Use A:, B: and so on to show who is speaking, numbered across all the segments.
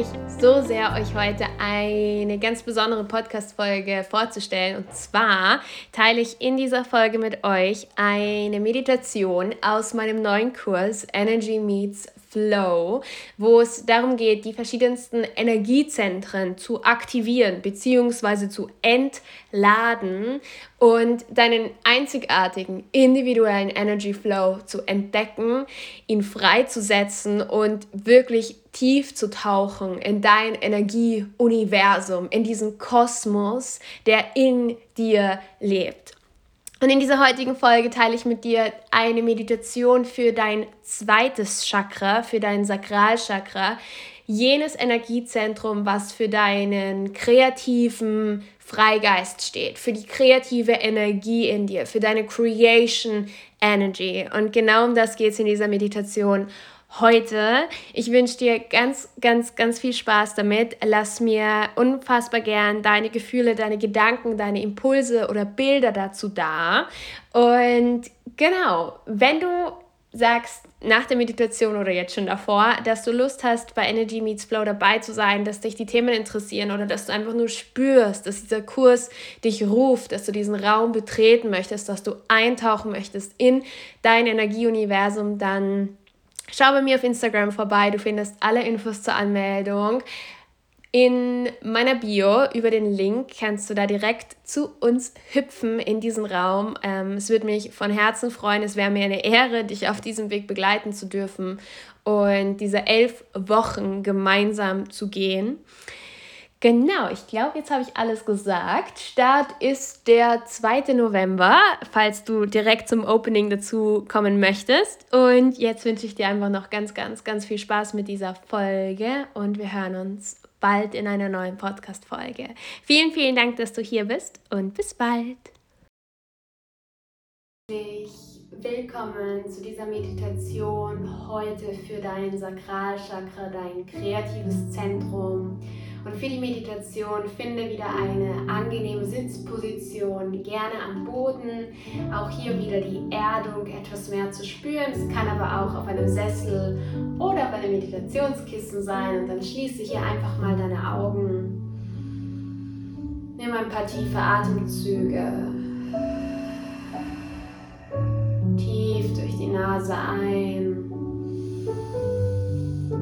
A: mich so sehr, euch heute eine ganz besondere Podcast-Folge vorzustellen. Und zwar teile ich in dieser Folge mit euch eine Meditation aus meinem neuen Kurs Energy Meets Flow, wo es darum geht, die verschiedensten Energiezentren zu aktivieren bzw. zu entladen und deinen einzigartigen individuellen Energy Flow zu entdecken, ihn freizusetzen und wirklich tief zu tauchen in dein Energieuniversum, in diesen Kosmos, der in dir lebt. Und in dieser heutigen Folge teile ich mit dir eine Meditation für dein zweites Chakra, für dein Sakralchakra, jenes Energiezentrum, was für deinen kreativen Freigeist steht, für die kreative Energie in dir, für deine Creation Energy. Und genau um das geht es in dieser Meditation heute. Ich wünsche dir ganz, ganz, ganz viel Spaß damit. Lass mir unfassbar gern deine Gefühle, deine Gedanken, deine Impulse oder Bilder dazu da. Und genau, wenn du sagst nach der Meditation oder jetzt schon davor, dass du Lust hast, bei Energy Meets Flow dabei zu sein, dass dich die Themen interessieren oder dass du einfach nur spürst, dass dieser Kurs dich ruft, dass du diesen Raum betreten möchtest, dass du eintauchen möchtest in dein Energieuniversum, dann Schau bei mir auf Instagram vorbei, du findest alle Infos zur Anmeldung. In meiner Bio über den Link kannst du da direkt zu uns hüpfen in diesen Raum. Ähm, es würde mich von Herzen freuen. Es wäre mir eine Ehre, dich auf diesem Weg begleiten zu dürfen und diese elf Wochen gemeinsam zu gehen. Genau, ich glaube, jetzt habe ich alles gesagt. Start ist der 2. November, falls du direkt zum Opening dazu kommen möchtest. Und jetzt wünsche ich dir einfach noch ganz, ganz, ganz viel Spaß mit dieser Folge und wir hören uns bald in einer neuen Podcast-Folge. Vielen, vielen Dank, dass du hier bist und bis bald. Willkommen zu dieser Meditation heute für dein Sakralchakra, dein kreatives Zentrum und für die Meditation finde wieder eine angenehme Sitzposition, gerne am Boden. Auch hier wieder die Erdung etwas mehr zu spüren. Es kann aber auch auf einem Sessel oder auf einem Meditationskissen sein. Und dann schließe hier einfach mal deine Augen. Nimm ein paar tiefe Atemzüge. Tief durch die Nase ein.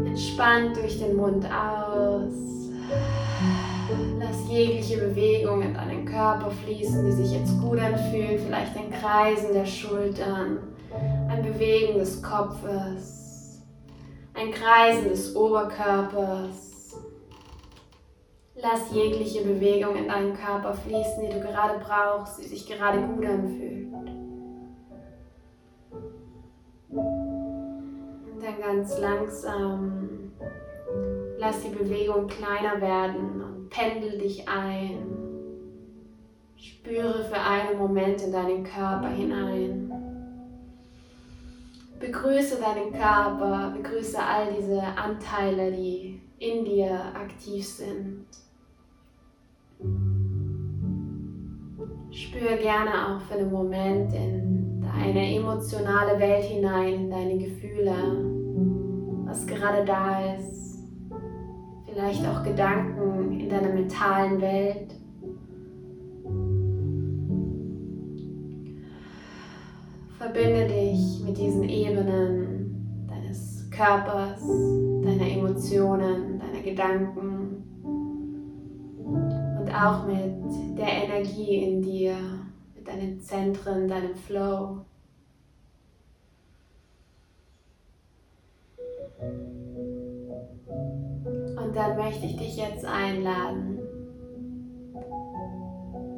A: Entspannt durch den Mund aus. Lass jegliche Bewegung in deinen Körper fließen, die sich jetzt gut anfühlen. Vielleicht ein Kreisen der Schultern, ein Bewegen des Kopfes, ein Kreisen des Oberkörpers. Lass jegliche Bewegung in deinen Körper fließen, die du gerade brauchst, die sich gerade gut anfühlt. Und dann ganz langsam Lass die Bewegung kleiner werden und pendel dich ein. Spüre für einen Moment in deinen Körper hinein. Begrüße deinen Körper, begrüße all diese Anteile, die in dir aktiv sind. Spüre gerne auch für einen Moment in deine emotionale Welt hinein, in deine Gefühle, was gerade da ist vielleicht auch Gedanken in deiner mentalen Welt. Verbinde dich mit diesen Ebenen deines Körpers, deiner Emotionen, deiner Gedanken und auch mit der Energie in dir, mit deinen Zentren, deinem Flow. Dann möchte ich dich jetzt einladen,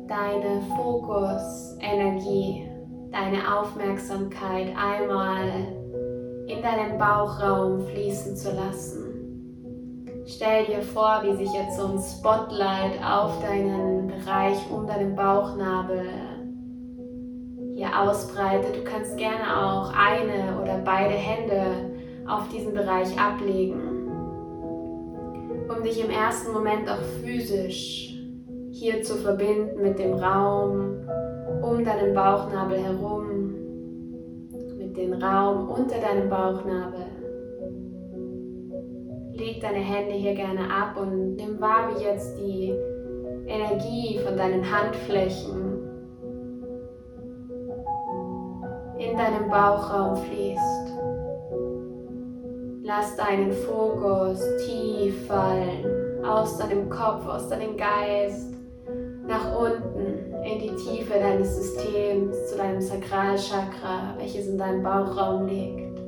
A: deine Fokusenergie, deine Aufmerksamkeit einmal in deinen Bauchraum fließen zu lassen. Stell dir vor, wie sich jetzt so ein Spotlight auf deinen Bereich um deinen Bauchnabel hier ausbreitet. Du kannst gerne auch eine oder beide Hände auf diesen Bereich ablegen um dich im ersten Moment auch physisch hier zu verbinden mit dem Raum um deinen Bauchnabel herum, mit dem Raum unter deinem Bauchnabel. leg deine Hände hier gerne ab und nimm wahr, wie jetzt die Energie von deinen Handflächen in deinem Bauchraum fließt. Lass deinen Fokus tief fallen, aus deinem Kopf, aus deinem Geist, nach unten in die Tiefe deines Systems, zu deinem Sakralchakra, welches in deinem Bauchraum liegt.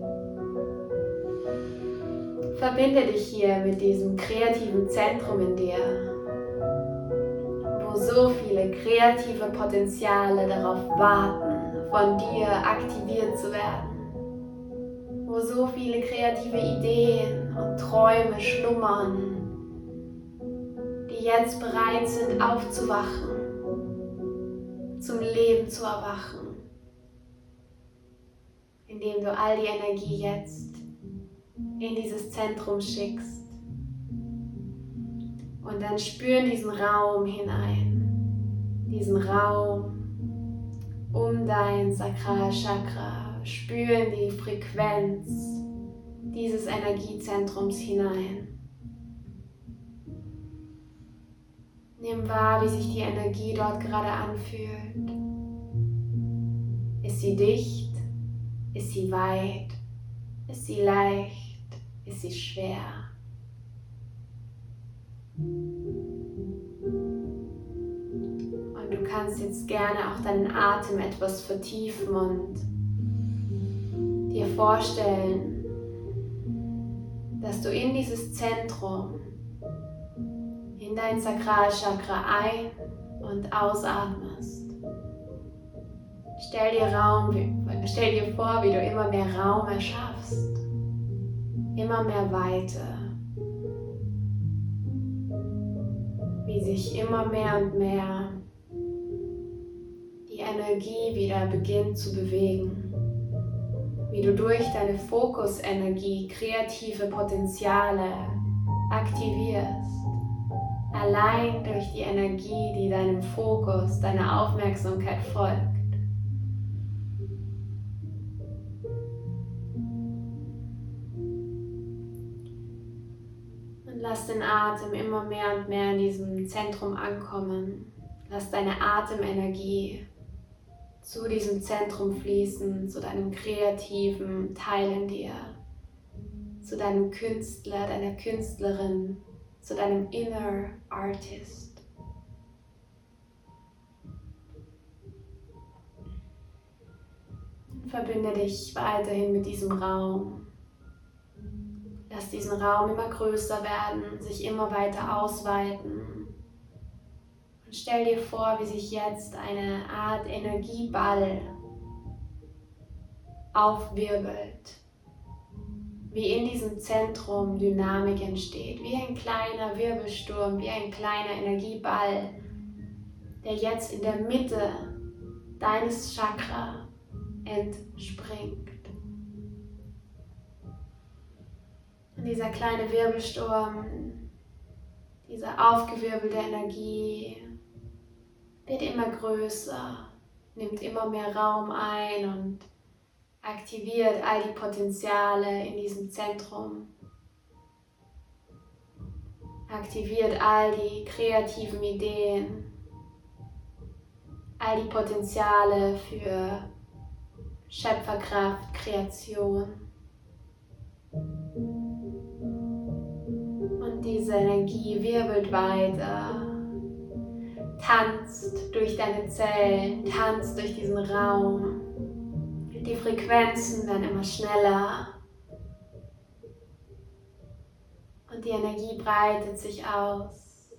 A: Verbinde dich hier mit diesem kreativen Zentrum in dir, wo so viele kreative Potenziale darauf warten, von dir aktiviert zu werden, wo so viele kreative Ideen und Träume schlummern, die jetzt bereit sind aufzuwachen, zum Leben zu erwachen, indem du all die Energie jetzt in dieses Zentrum schickst. Und dann spüren diesen Raum hinein, diesen Raum um dein Sakralchakra, spüren die Frequenz dieses Energiezentrums hinein. Nimm wahr, wie sich die Energie dort gerade anfühlt. Ist sie dicht? Ist sie weit? Ist sie leicht? ist sie schwer. Und du kannst jetzt gerne auch deinen Atem etwas vertiefen und dir vorstellen, dass du in dieses Zentrum, in dein Sakralchakra ein- und ausatmest. Stell dir, Raum, stell dir vor, wie du immer mehr Raum erschaffst immer mehr Weite, wie sich immer mehr und mehr die Energie wieder beginnt zu bewegen, wie du durch deine Fokusenergie kreative Potenziale aktivierst, allein durch die Energie, die deinem Fokus, deiner Aufmerksamkeit folgt. Lass den Atem immer mehr und mehr in diesem Zentrum ankommen. Lass deine Atemenergie zu diesem Zentrum fließen, zu deinem kreativen Teil in dir, zu deinem Künstler, deiner Künstlerin, zu deinem Inner Artist. Verbinde dich weiterhin mit diesem Raum. Lass diesen Raum immer größer werden, sich immer weiter ausweiten. Stell dir vor, wie sich jetzt eine Art Energieball aufwirbelt. Wie in diesem Zentrum Dynamik entsteht, wie ein kleiner Wirbelsturm, wie ein kleiner Energieball, der jetzt in der Mitte deines Chakra entspringt. Und dieser kleine Wirbelsturm, diese aufgewirbelte Energie wird immer größer, nimmt immer mehr Raum ein und aktiviert all die Potenziale in diesem Zentrum. Aktiviert all die kreativen Ideen, all die Potenziale für Schöpferkraft, Kreation. diese Energie wirbelt weiter, tanzt durch deine Zellen, tanzt durch diesen Raum. Die Frequenzen werden immer schneller. Und die Energie breitet sich aus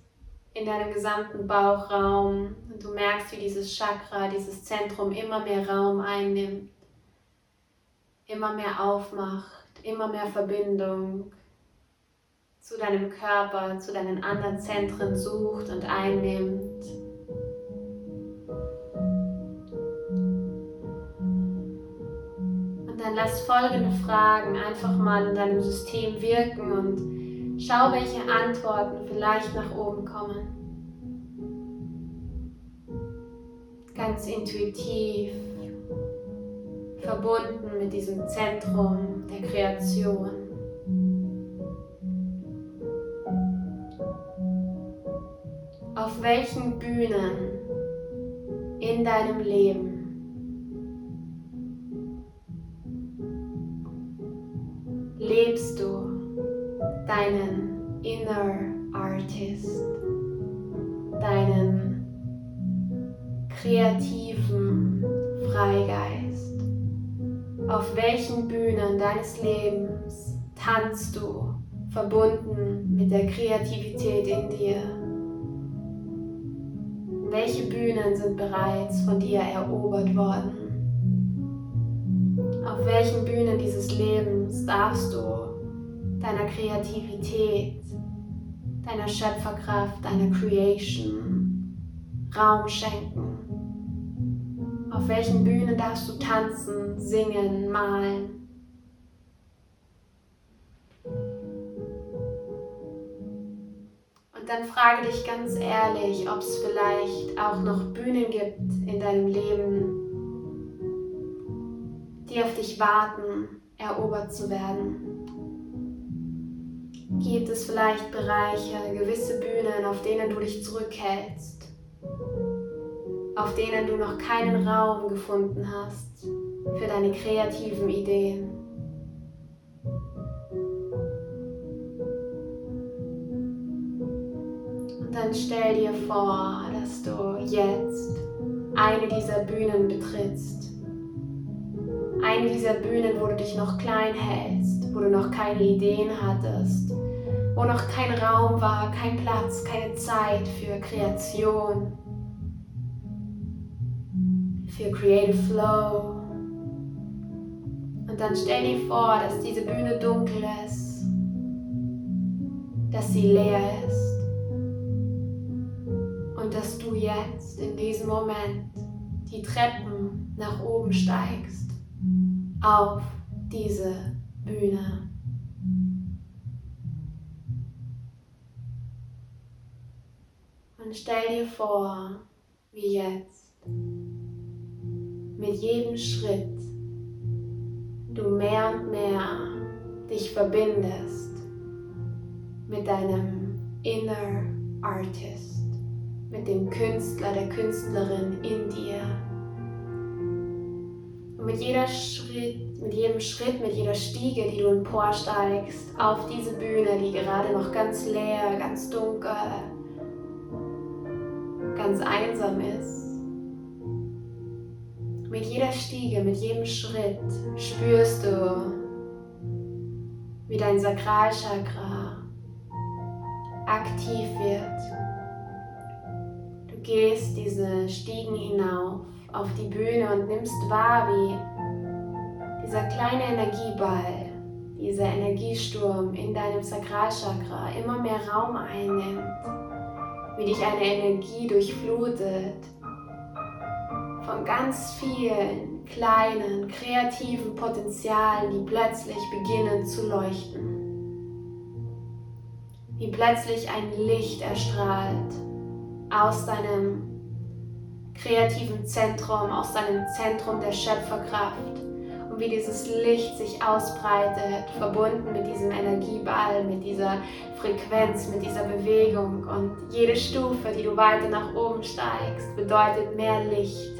A: in deinem gesamten Bauchraum. Und du merkst, wie dieses Chakra, dieses Zentrum immer mehr Raum einnimmt, immer mehr aufmacht, immer mehr Verbindung zu deinem Körper, zu deinen anderen Zentren sucht und einnimmt. Und dann lass folgende Fragen einfach mal in deinem System wirken und schau, welche Antworten vielleicht nach oben kommen. Ganz intuitiv, verbunden mit diesem Zentrum der Kreation. Welchen Bühnen in deinem Leben lebst du deinen Inner Artist, deinen kreativen Freigeist? Auf welchen Bühnen deines Lebens tanzt du verbunden mit der Kreativität in dir? Welche Bühnen sind bereits von dir erobert worden? Auf welchen Bühnen dieses Lebens darfst du deiner Kreativität, deiner Schöpferkraft, deiner Creation Raum schenken? Auf welchen Bühnen darfst du tanzen, singen, malen? Dann frage dich ganz ehrlich, ob es vielleicht auch noch Bühnen gibt in deinem Leben, die auf dich warten, erobert zu werden. Gibt es vielleicht Bereiche, gewisse Bühnen, auf denen du dich zurückhältst, auf denen du noch keinen Raum gefunden hast für deine kreativen Ideen? Stell dir vor, dass du jetzt eine dieser Bühnen betrittst eine dieser Bühnen, wo du dich noch klein hältst, wo du noch keine Ideen hattest, wo noch kein Raum war, kein Platz, keine Zeit für Kreation, für Creative Flow. Und dann stell dir vor, dass diese Bühne dunkel ist, dass sie leer ist dass du jetzt in diesem Moment die Treppen nach oben steigst auf diese Bühne. Und stell dir vor, wie jetzt mit jedem Schritt du mehr und mehr dich verbindest mit deinem Inner Artist, mit dem Künstler, der Künstlerin in dir und mit, jeder Schritt, mit jedem Schritt, mit jeder Stiege, die du emporsteigst, auf diese Bühne, die gerade noch ganz leer, ganz dunkel, ganz einsam ist. Mit jeder Stiege, mit jedem Schritt spürst du, wie dein Sakralchakra aktiv wird. Gehst diese Stiegen hinauf auf die Bühne und nimmst wahr, wie dieser kleine Energieball, dieser Energiesturm in deinem Sakralchakra immer mehr Raum einnimmt, wie dich eine Energie durchflutet von ganz vielen kleinen, kreativen Potenzialen, die plötzlich beginnen zu leuchten. Wie plötzlich ein Licht erstrahlt aus deinem kreativen Zentrum, aus deinem Zentrum der Schöpferkraft und wie dieses Licht sich ausbreitet, verbunden mit diesem Energieball, mit dieser Frequenz, mit dieser Bewegung. Und jede Stufe, die du weiter nach oben steigst, bedeutet mehr Licht,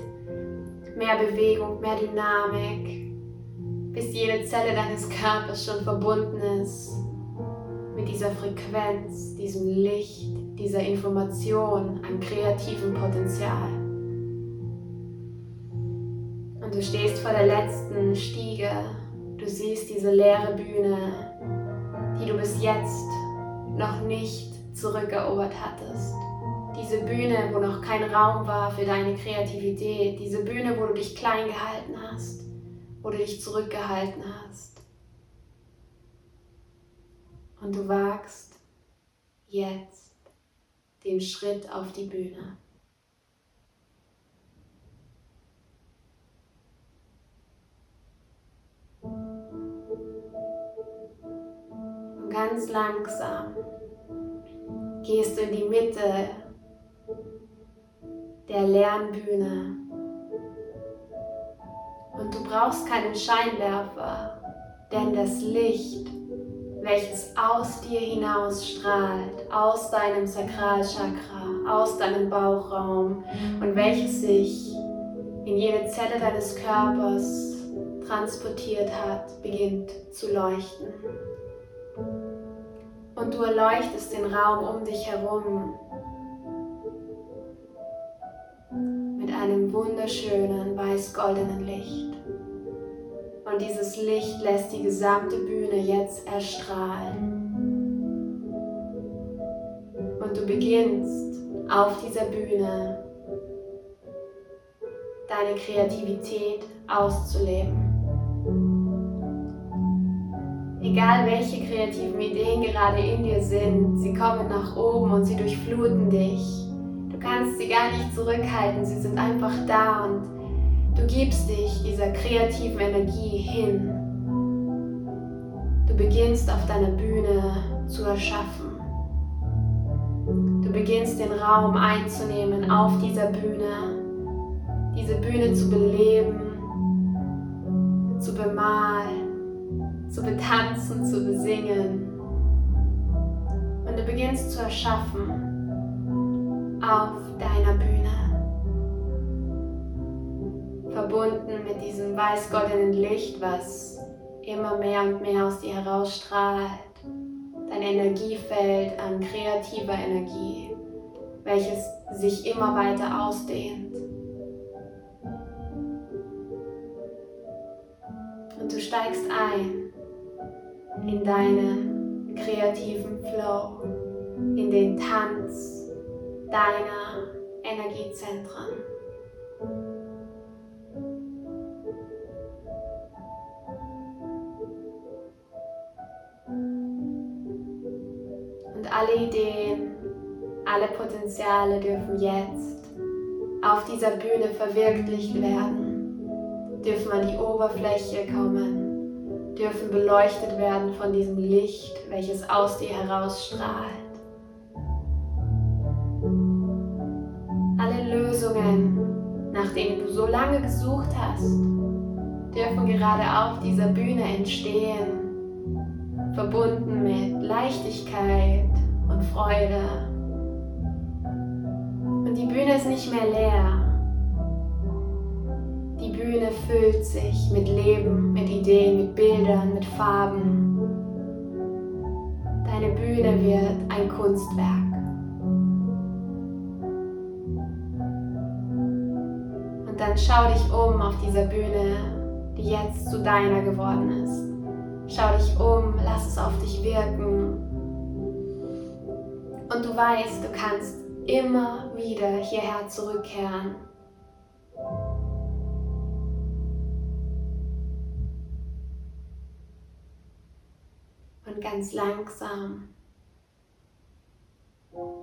A: mehr Bewegung, mehr Dynamik, bis jede Zelle deines Körpers schon verbunden ist mit dieser Frequenz, diesem Licht, dieser Information an kreativem Potenzial. Und du stehst vor der letzten Stiege. Du siehst diese leere Bühne, die du bis jetzt noch nicht zurückerobert hattest. Diese Bühne, wo noch kein Raum war für deine Kreativität. Diese Bühne, wo du dich klein gehalten hast, wo du dich zurückgehalten hast. Und du wagst jetzt den Schritt auf die Bühne. ganz langsam gehst du in die Mitte der Lernbühne. Und du brauchst keinen Scheinwerfer, denn das Licht, welches aus dir hinaus strahlt, aus deinem Sakralchakra, aus deinem Bauchraum und welches sich in jede Zelle deines Körpers transportiert hat, beginnt zu leuchten. Und du erleuchtest den Raum um dich herum mit einem wunderschönen weiß-goldenen Licht. Und dieses Licht lässt die gesamte Bühne jetzt erstrahlen. Und du beginnst auf dieser Bühne deine Kreativität auszuleben. Egal welche kreativen Ideen gerade in dir sind, sie kommen nach oben und sie durchfluten dich. Du kannst sie gar nicht zurückhalten, sie sind einfach da und du gibst dich dieser kreativen Energie hin. Du beginnst auf deiner Bühne zu erschaffen. Du beginnst den Raum einzunehmen auf dieser Bühne diese Bühne zu beleben, zu bemalen, zu betanzen, zu besingen. Und du beginnst zu erschaffen auf deiner Bühne. Verbunden mit diesem weiß-goldenen Licht, was immer mehr und mehr aus dir herausstrahlt. Dein Energiefeld an kreativer Energie, welches sich immer weiter ausdehnt. und du steigst ein in deinen kreativen Flow, in den Tanz deiner Energiezentren. Potenziale dürfen jetzt auf dieser Bühne verwirklicht werden dürfen an die Oberfläche kommen, dürfen beleuchtet werden von diesem Licht, welches aus dir herausstrahlt. Alle Lösungen, nach denen du so lange gesucht hast, dürfen gerade auf dieser Bühne entstehen, verbunden mit Leichtigkeit und Freude. Und die Bühne ist nicht mehr leer. Bühne füllt sich mit Leben, mit Ideen, mit Bildern, mit Farben. Deine Bühne wird ein Kunstwerk. Und dann schau dich um auf dieser Bühne, die jetzt zu deiner geworden ist. Schau dich um, lass es auf dich wirken. Und du weißt, du kannst immer wieder hierher zurückkehren und ganz langsam,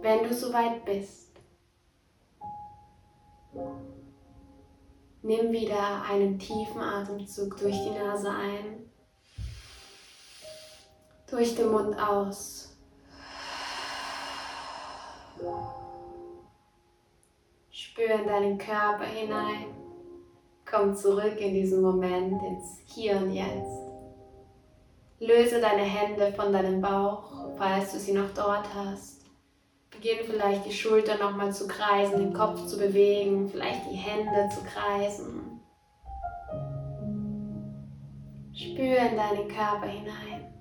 A: wenn du soweit bist, nimm wieder einen tiefen Atemzug durch die Nase ein, durch den Mund aus. Spür in deinen Körper hinein. Komm zurück in diesen Moment, ins Hier und Jetzt. Löse deine Hände von deinem Bauch, falls du sie noch dort hast. Beginn vielleicht die Schulter nochmal zu kreisen, den Kopf zu bewegen, vielleicht die Hände zu kreisen. Spür in deinen Körper hinein.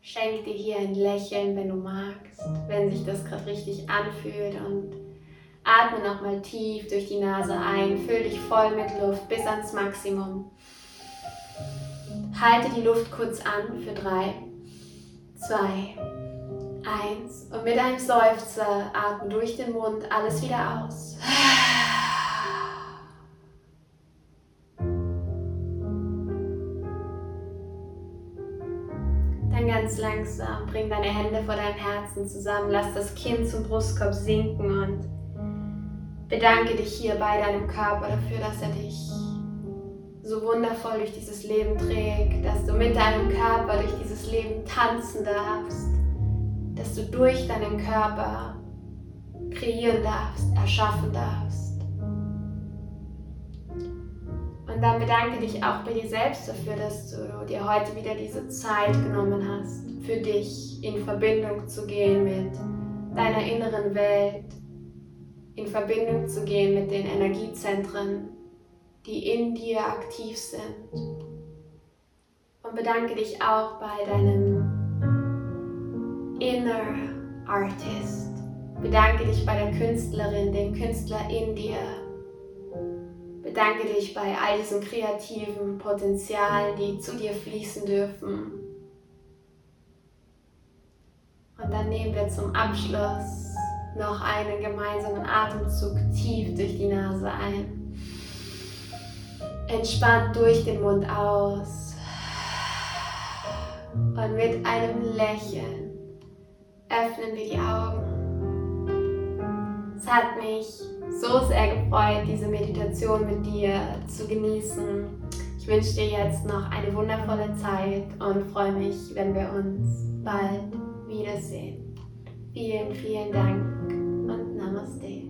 A: Schenk dir hier ein Lächeln, wenn du magst, wenn sich das gerade richtig anfühlt und atme nochmal tief durch die Nase ein, füll dich voll mit Luft bis ans Maximum. Halte die Luft kurz an für drei, zwei, eins und mit einem Seufzer atme durch den Mund alles wieder aus. Dann ganz langsam bring deine Hände vor deinem Herzen zusammen, lass das Kinn zum Brustkorb sinken und bedanke dich hier bei deinem Körper dafür, dass er dich so wundervoll durch dieses Leben trägt, dass du mit deinem Körper durch dieses Leben tanzen darfst, dass du durch deinen Körper kreieren darfst, erschaffen darfst. Und dann bedanke dich auch bei dir selbst dafür, dass du dir heute wieder diese Zeit genommen hast, für dich in Verbindung zu gehen mit deiner inneren Welt in Verbindung zu gehen mit den Energiezentren, die in dir aktiv sind. Und bedanke dich auch bei deinem Inner Artist. Bedanke dich bei der Künstlerin, dem Künstler in dir. Bedanke dich bei all diesen kreativen Potenzialen, die zu dir fließen dürfen. Und dann nehmen wir zum Abschluss noch einen gemeinsamen Atemzug tief durch die Nase ein. Entspannt durch den Mund aus. Und mit einem Lächeln öffnen wir die Augen. Es hat mich so sehr gefreut, diese Meditation mit dir zu genießen. Ich wünsche dir jetzt noch eine wundervolle Zeit und freue mich, wenn wir uns bald wiedersehen. Vielen, vielen Dank und Namaste.